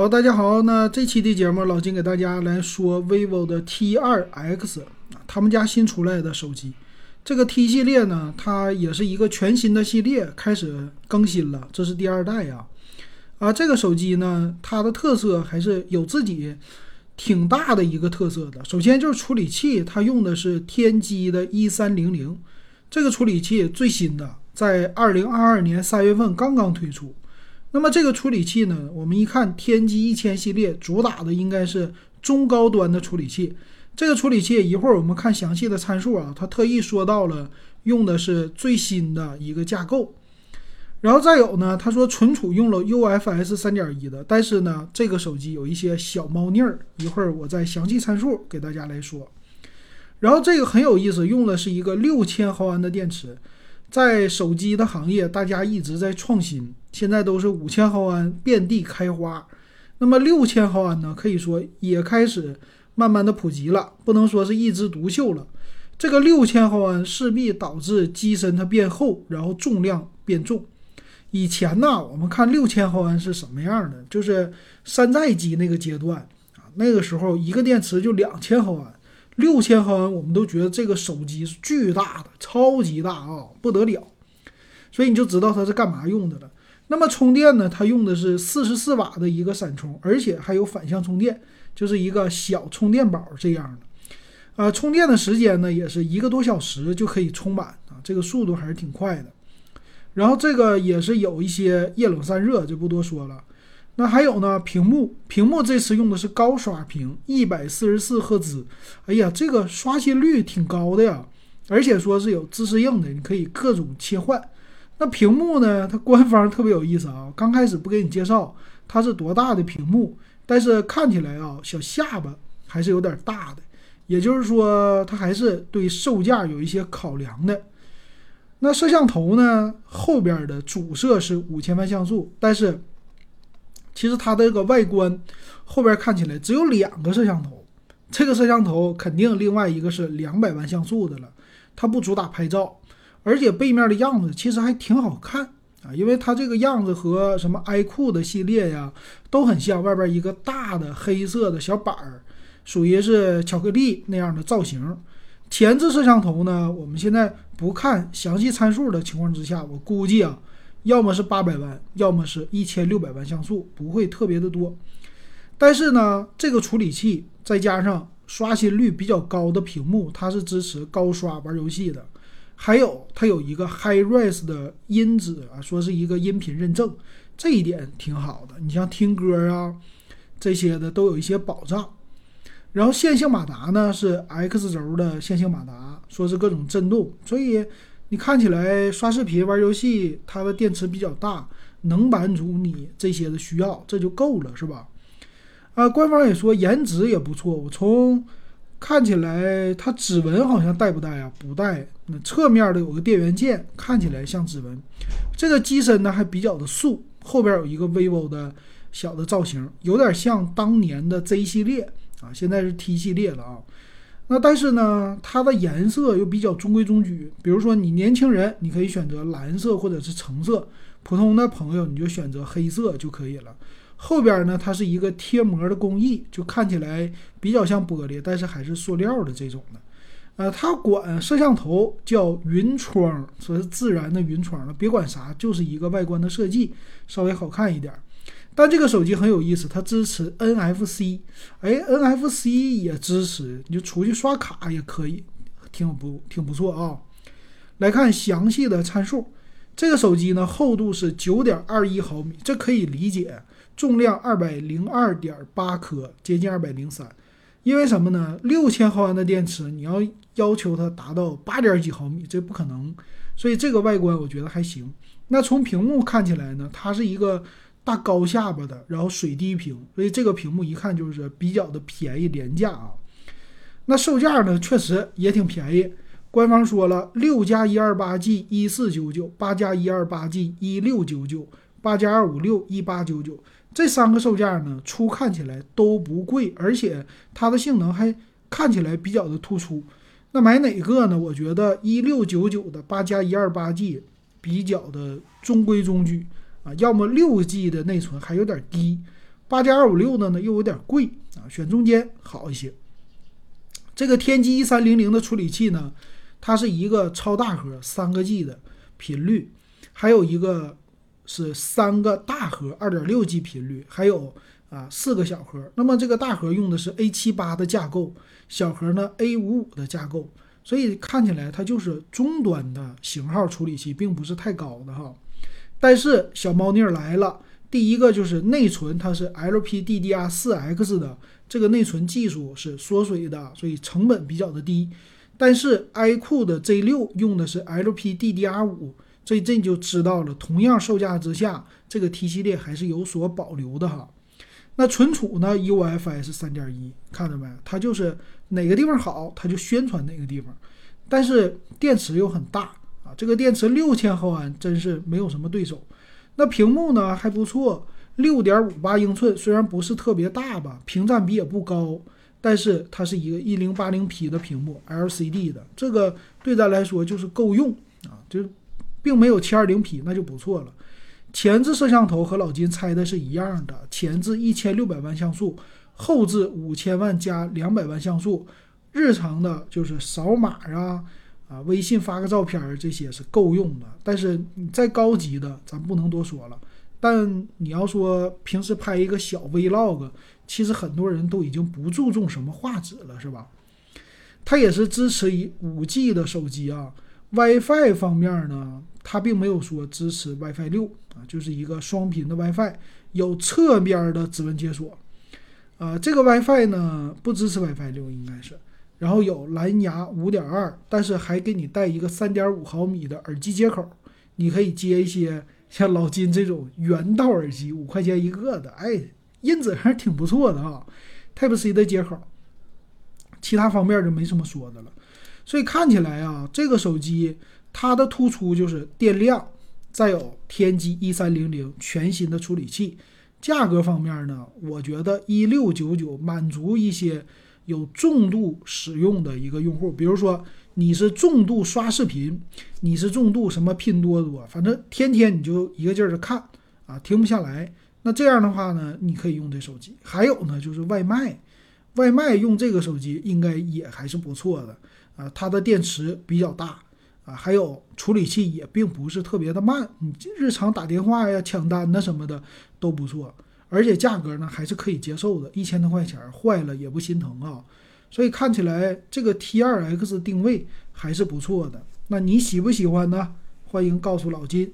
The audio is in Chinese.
好，大家好，那这期的节目，老金给大家来说 vivo 的 T2X，他们家新出来的手机。这个 T 系列呢，它也是一个全新的系列，开始更新了，这是第二代呀。啊，这个手机呢，它的特色还是有自己挺大的一个特色的。首先就是处理器，它用的是天玑的一三零零，这个处理器最新的，在二零二二年三月份刚刚推出。那么这个处理器呢？我们一看天玑一千系列主打的应该是中高端的处理器。这个处理器一会儿我们看详细的参数啊，它特意说到了用的是最新的一个架构。然后再有呢，他说存储用了 UFS 三点一的，但是呢，这个手机有一些小猫腻儿，一会儿我再详细参数给大家来说。然后这个很有意思，用的是一个六千毫安的电池。在手机的行业，大家一直在创新，现在都是五千毫安遍地开花。那么六千毫安呢？可以说也开始慢慢的普及了，不能说是一枝独秀了。这个六千毫安势必导致机身它变厚，然后重量变重。以前呢，我们看六千毫安是什么样的？就是山寨机那个阶段啊，那个时候一个电池就两千毫安。六千毫安，我们都觉得这个手机是巨大的，超级大啊，不得了。所以你就知道它是干嘛用的了。那么充电呢？它用的是四十四瓦的一个闪充，而且还有反向充电，就是一个小充电宝这样的。啊，充电的时间呢，也是一个多小时就可以充满啊，这个速度还是挺快的。然后这个也是有一些液冷散热，就不多说了。那还有呢？屏幕，屏幕这次用的是高刷屏，一百四十四赫兹。哎呀，这个刷新率挺高的呀，而且说是有自适应的，你可以各种切换。那屏幕呢？它官方特别有意思啊，刚开始不给你介绍它是多大的屏幕，但是看起来啊，小下巴还是有点大的，也就是说它还是对售价有一些考量的。那摄像头呢？后边的主摄是五千万像素，但是。其实它的这个外观后边看起来只有两个摄像头，这个摄像头肯定另外一个是两百万像素的了，它不主打拍照，而且背面的样子其实还挺好看啊，因为它这个样子和什么 iQOO 的系列呀都很像，外边一个大的黑色的小板儿，属于是巧克力那样的造型。前置摄像头呢，我们现在不看详细参数的情况之下，我估计啊。要么是八百万，要么是一千六百万像素，不会特别的多。但是呢，这个处理器再加上刷新率比较高的屏幕，它是支持高刷玩游戏的。还有它有一个 HiRes 的音质啊，说是一个音频认证，这一点挺好的。你像听歌啊这些的都有一些保障。然后线性马达呢是 X 轴的线性马达，说是各种震动，所以。你看起来刷视频、玩游戏，它的电池比较大，能满足你这些的需要，这就够了，是吧？啊，官方也说颜值也不错。我从看起来，它指纹好像带不带啊？不带。那侧面的有个电源键，看起来像指纹。这个机身呢还比较的素，后边有一个 vivo 的小的造型，有点像当年的 Z 系列啊，现在是 T 系列了啊。那但是呢，它的颜色又比较中规中矩。比如说你年轻人，你可以选择蓝色或者是橙色；普通的朋友，你就选择黑色就可以了。后边呢，它是一个贴膜的工艺，就看起来比较像玻璃，但是还是塑料的这种的。呃，它管摄像头叫云窗，说是自然的云窗了，别管啥，就是一个外观的设计稍微好看一点。但这个手机很有意思，它支持 NFC，哎，NFC 也支持，你就出去刷卡也可以，挺不挺不错啊。来看详细的参数，这个手机呢厚度是九点二一毫米，这可以理解，重量二百零二点八克，接近二百零三。因为什么呢？六千毫安的电池，你要要求它达到八点几毫米，这不可能。所以这个外观我觉得还行。那从屏幕看起来呢，它是一个。大高下巴的，然后水滴屏，所以这个屏幕一看就是比较的便宜廉价啊。那售价呢，确实也挺便宜。官方说了，六加一二八 G 一四九九，八加一二八 G 一六九九，八加二五六一八九九。这三个售价呢，初看起来都不贵，而且它的性能还看起来比较的突出。那买哪个呢？我觉得一六九九的八加一二八 G 比较的中规中矩。啊，要么六 G 的内存还有点低，八加二五六的呢又有点贵啊，选中间好一些。这个天玑一三零零的处理器呢，它是一个超大核三个 G 的频率，还有一个是三个大核二点六 G 频率，还有啊四个小核。那么这个大核用的是 A 七八的架构，小核呢 A 五五的架构。所以看起来它就是中端的型号处理器，并不是太高的哈。但是小猫腻儿来了，第一个就是内存，它是 LPDDR4X 的，这个内存技术是缩水的，所以成本比较的低。但是 iQOO 的 Z6 用的是 LPDDR5，所以这你就知道了，同样售价之下，这个 T 系列还是有所保留的哈。那存储呢？UFS 三点一，看到没？它就是哪个地方好，它就宣传哪个地方。但是电池又很大啊，这个电池六千毫安，真是没有什么对手。那屏幕呢还不错，六点五八英寸，虽然不是特别大吧，屏占比也不高，但是它是一个一零八零 P 的屏幕，LCD 的，这个对咱来说就是够用啊，就并没有七二零 P，那就不错了。前置摄像头和老金猜的是一样的，前置一千六百万像素，后置五千万加两百万像素，日常的就是扫码啊，啊，微信发个照片这些是够用的。但是你再高级的，咱不能多说了。但你要说平时拍一个小 Vlog，其实很多人都已经不注重什么画质了，是吧？它也是支持于五 G 的手机啊。WiFi 方面呢，它并没有说支持 WiFi 六啊，就是一个双频的 WiFi，有侧边的指纹解锁。啊，这个 WiFi 呢不支持 WiFi 六，应该是。然后有蓝牙五点二，但是还给你带一个三点五毫米的耳机接口，你可以接一些像老金这种原道耳机，五块钱一个的，哎，音质还是挺不错的啊。Type C 的接口，其他方面就没什么说的了。所以看起来啊，这个手机它的突出就是电量，再有天玑一三零零全新的处理器。价格方面呢，我觉得一六九九满足一些有重度使用的一个用户，比如说你是重度刷视频，你是重度什么拼多多，反正天天你就一个劲儿的看啊，停不下来。那这样的话呢，你可以用这手机。还有呢，就是外卖，外卖用这个手机应该也还是不错的。啊，它的电池比较大啊，还有处理器也并不是特别的慢，你日常打电话呀、抢单呐什么的都不错，而且价格呢还是可以接受的，一千多块钱坏了也不心疼啊。所以看起来这个 T2X 定位还是不错的。那你喜不喜欢呢？欢迎告诉老金。